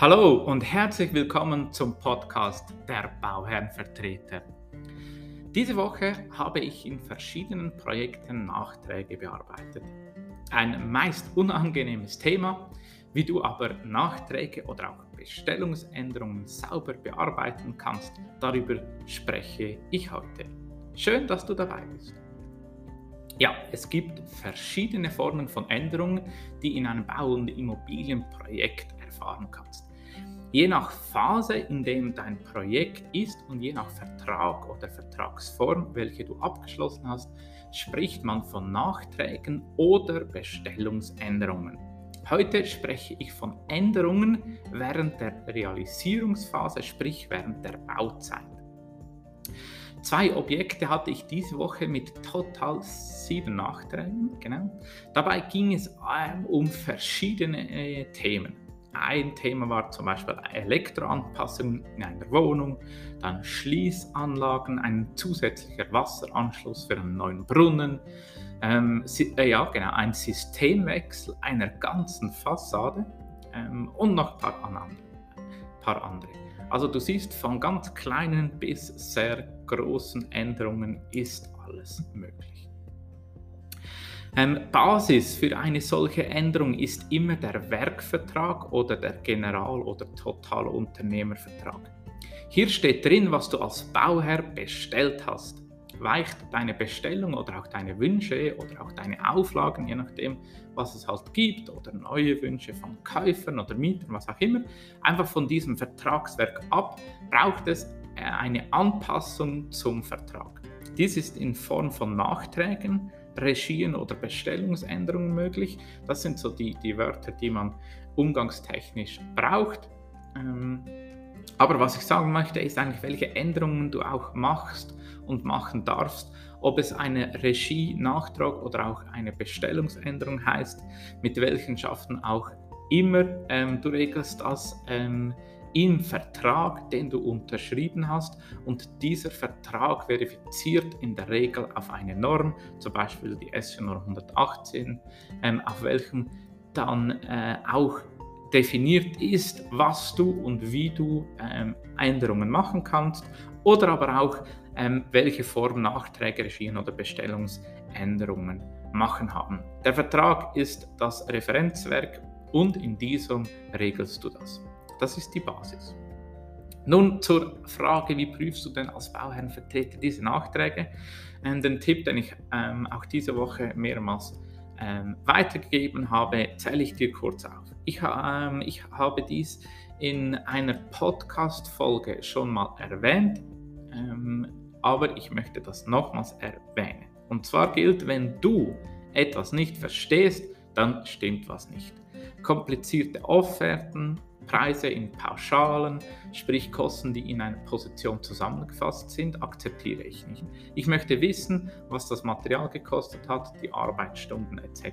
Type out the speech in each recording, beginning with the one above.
Hallo und herzlich willkommen zum Podcast der Bauherrenvertreter. Diese Woche habe ich in verschiedenen Projekten Nachträge bearbeitet. Ein meist unangenehmes Thema, wie du aber Nachträge oder auch Bestellungsänderungen sauber bearbeiten kannst, darüber spreche ich heute. Schön, dass du dabei bist. Ja, es gibt verschiedene Formen von Änderungen, die in einem Bau- und Immobilienprojekt erfahren kannst. Je nach Phase, in dem dein Projekt ist und je nach Vertrag oder Vertragsform, welche du abgeschlossen hast, spricht man von Nachträgen oder Bestellungsänderungen. Heute spreche ich von Änderungen während der Realisierungsphase, sprich während der Bauzeit. Zwei Objekte hatte ich diese Woche mit total sieben Nachträgen. Genau. Dabei ging es ähm, um verschiedene äh, Themen. Ein Thema war zum Beispiel Elektroanpassung in einer Wohnung, dann Schließanlagen, ein zusätzlicher Wasseranschluss für einen neuen Brunnen, ähm, äh, ja genau, ein Systemwechsel einer ganzen Fassade ähm, und noch ein paar andere, paar andere. Also du siehst, von ganz kleinen bis sehr großen Änderungen ist alles möglich. Ähm, Basis für eine solche Änderung ist immer der Werkvertrag oder der General- oder Totalunternehmervertrag. Hier steht drin, was du als Bauherr bestellt hast. Weicht deine Bestellung oder auch deine Wünsche oder auch deine Auflagen, je nachdem, was es halt gibt, oder neue Wünsche von Käufern oder Mietern, was auch immer, einfach von diesem Vertragswerk ab, braucht es äh, eine Anpassung zum Vertrag. Dies ist in Form von Nachträgen, Regien oder Bestellungsänderungen möglich. Das sind so die, die Wörter, die man umgangstechnisch braucht. Ähm, aber was ich sagen möchte, ist eigentlich, welche Änderungen du auch machst und machen darfst, ob es eine Regie-Nachtrag oder auch eine Bestellungsänderung heißt, mit welchen Schaften auch immer. Ähm, du regelst das ähm, im Vertrag, den du unterschrieben hast und dieser Vertrag verifiziert in der Regel auf eine Norm, zum Beispiel die SU 118, ähm, auf welchem dann äh, auch definiert ist, was du und wie du ähm, Änderungen machen kannst oder aber auch ähm, welche Form Nachträge, Regien oder Bestellungsänderungen machen haben. Der Vertrag ist das Referenzwerk und in diesem regelst du das. Das ist die Basis. Nun zur Frage, wie prüfst du denn als Bauherrenvertreter diese Nachträge? Ähm, den Tipp, den ich ähm, auch diese Woche mehrmals ähm, weitergegeben habe, zähle ich dir kurz auf. Ich, ähm, ich habe dies in einer Podcast-Folge schon mal erwähnt, ähm, aber ich möchte das nochmals erwähnen. Und zwar gilt, wenn du etwas nicht verstehst, dann stimmt was nicht. Komplizierte Offerten, Preise in Pauschalen, sprich Kosten, die in einer Position zusammengefasst sind, akzeptiere ich nicht. Ich möchte wissen, was das Material gekostet hat, die Arbeitsstunden etc.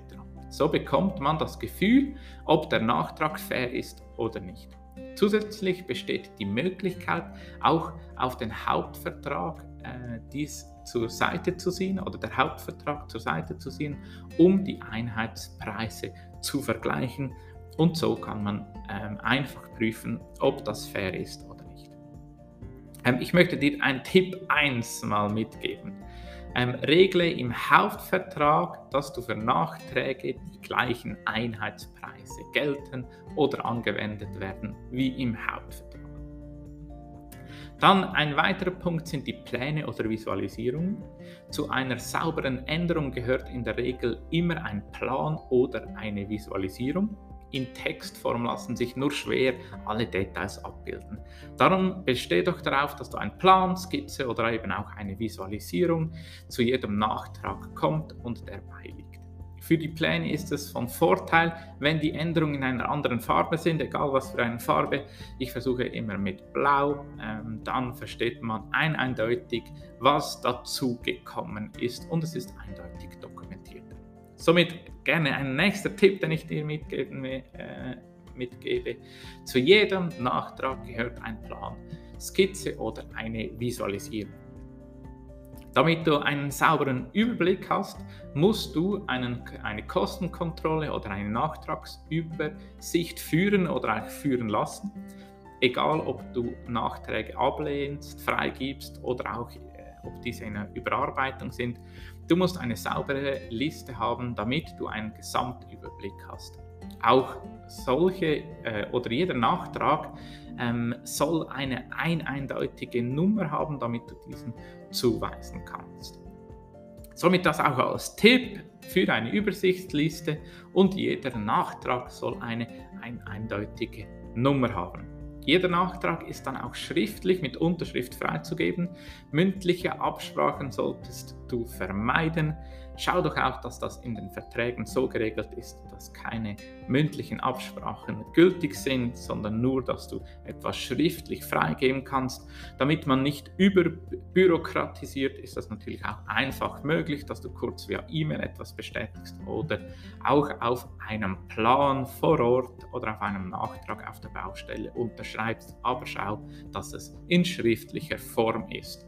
So bekommt man das Gefühl, ob der Nachtrag fair ist oder nicht. Zusätzlich besteht die Möglichkeit, auch auf den Hauptvertrag äh, dies zur Seite zu ziehen oder der Hauptvertrag zur Seite zu ziehen, um die Einheitspreise zu vergleichen und so kann man ähm, einfach prüfen, ob das fair ist oder nicht. Ähm, ich möchte dir einen Tipp 1 mal mitgeben. Ähm, regle im Hauptvertrag, dass du für Nachträge die gleichen Einheitspreise gelten oder angewendet werden wie im Hauptvertrag. Dann ein weiterer Punkt sind die Pläne oder Visualisierungen. Zu einer sauberen Änderung gehört in der Regel immer ein Plan oder eine Visualisierung. In Textform lassen sich nur schwer alle Details abbilden. Darum bestehe doch darauf, dass du einen Plan, Skizze oder eben auch eine Visualisierung zu jedem Nachtrag kommt und der beiliegt. Für die Pläne ist es von Vorteil, wenn die Änderungen in einer anderen Farbe sind, egal was für eine Farbe. Ich versuche immer mit Blau, ähm, dann versteht man ein eindeutig, was dazu gekommen ist und es ist eindeutig dokumentiert. Somit gerne ein nächster Tipp, den ich dir mitgeben, äh, mitgebe. Zu jedem Nachtrag gehört ein Plan, Skizze oder eine Visualisierung. Damit du einen sauberen Überblick hast, musst du einen, eine Kostenkontrolle oder eine Nachtragsübersicht führen oder eigentlich führen lassen. Egal, ob du Nachträge ablehnst, freigibst oder auch ob diese in einer Überarbeitung sind. Du musst eine saubere Liste haben, damit du einen Gesamtüberblick hast. Auch solche äh, oder jeder Nachtrag ähm, soll eine ein eindeutige Nummer haben, damit du diesen zuweisen kannst. Somit das auch als Tipp für eine Übersichtsliste und jeder Nachtrag soll eine ein eindeutige Nummer haben. Jeder Nachtrag ist dann auch schriftlich mit Unterschrift freizugeben. Mündliche Absprachen solltest du vermeiden. Schau doch auch, dass das in den Verträgen so geregelt ist, dass keine mündlichen Absprachen gültig sind, sondern nur, dass du etwas schriftlich freigeben kannst. Damit man nicht überbürokratisiert, ist das natürlich auch einfach möglich, dass du kurz via E-Mail etwas bestätigst oder auch auf einem Plan vor Ort oder auf einem Nachtrag auf der Baustelle unterschreibst. Aber schau, dass es in schriftlicher Form ist.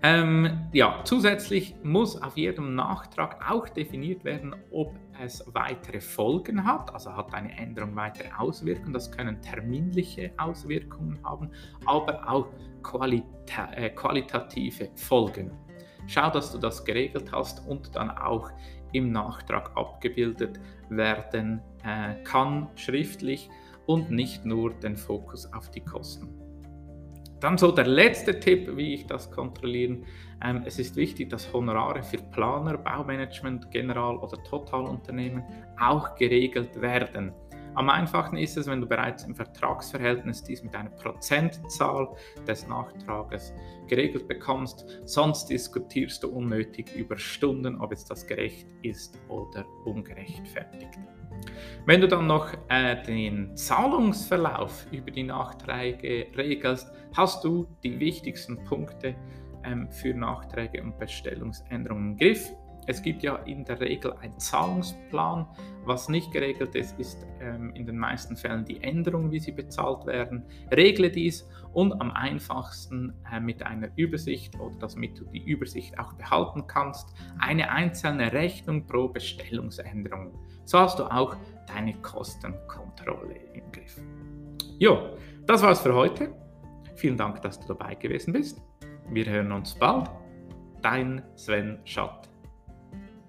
Ähm, ja, zusätzlich muss auf jedem Nachtrag auch definiert werden, ob es weitere Folgen hat, also hat eine Änderung weitere Auswirkungen. Das können terminliche Auswirkungen haben, aber auch qualita äh, qualitative Folgen. Schau, dass du das geregelt hast und dann auch im Nachtrag abgebildet werden äh, kann, schriftlich und nicht nur den Fokus auf die Kosten. Dann so der letzte Tipp, wie ich das kontrollieren. Ähm, es ist wichtig, dass Honorare für Planer, Baumanagement, General- oder Totalunternehmen auch geregelt werden. Am einfachsten ist es, wenn du bereits im Vertragsverhältnis dies mit einer Prozentzahl des Nachtrages geregelt bekommst. Sonst diskutierst du unnötig über Stunden, ob jetzt das gerecht ist oder ungerechtfertigt. Wenn du dann noch äh, den Zahlungsverlauf über die Nachträge regelst, hast du die wichtigsten Punkte ähm, für Nachträge und Bestellungsänderungen im Griff. Es gibt ja in der Regel einen Zahlungsplan. Was nicht geregelt ist, ist ähm, in den meisten Fällen die Änderung, wie sie bezahlt werden. Regle dies und am einfachsten äh, mit einer Übersicht oder damit du die Übersicht auch behalten kannst, eine einzelne Rechnung pro Bestellungsänderung. So hast du auch deine Kostenkontrolle im Griff. Jo, das war's für heute. Vielen Dank, dass du dabei gewesen bist. Wir hören uns bald. Dein Sven Schott.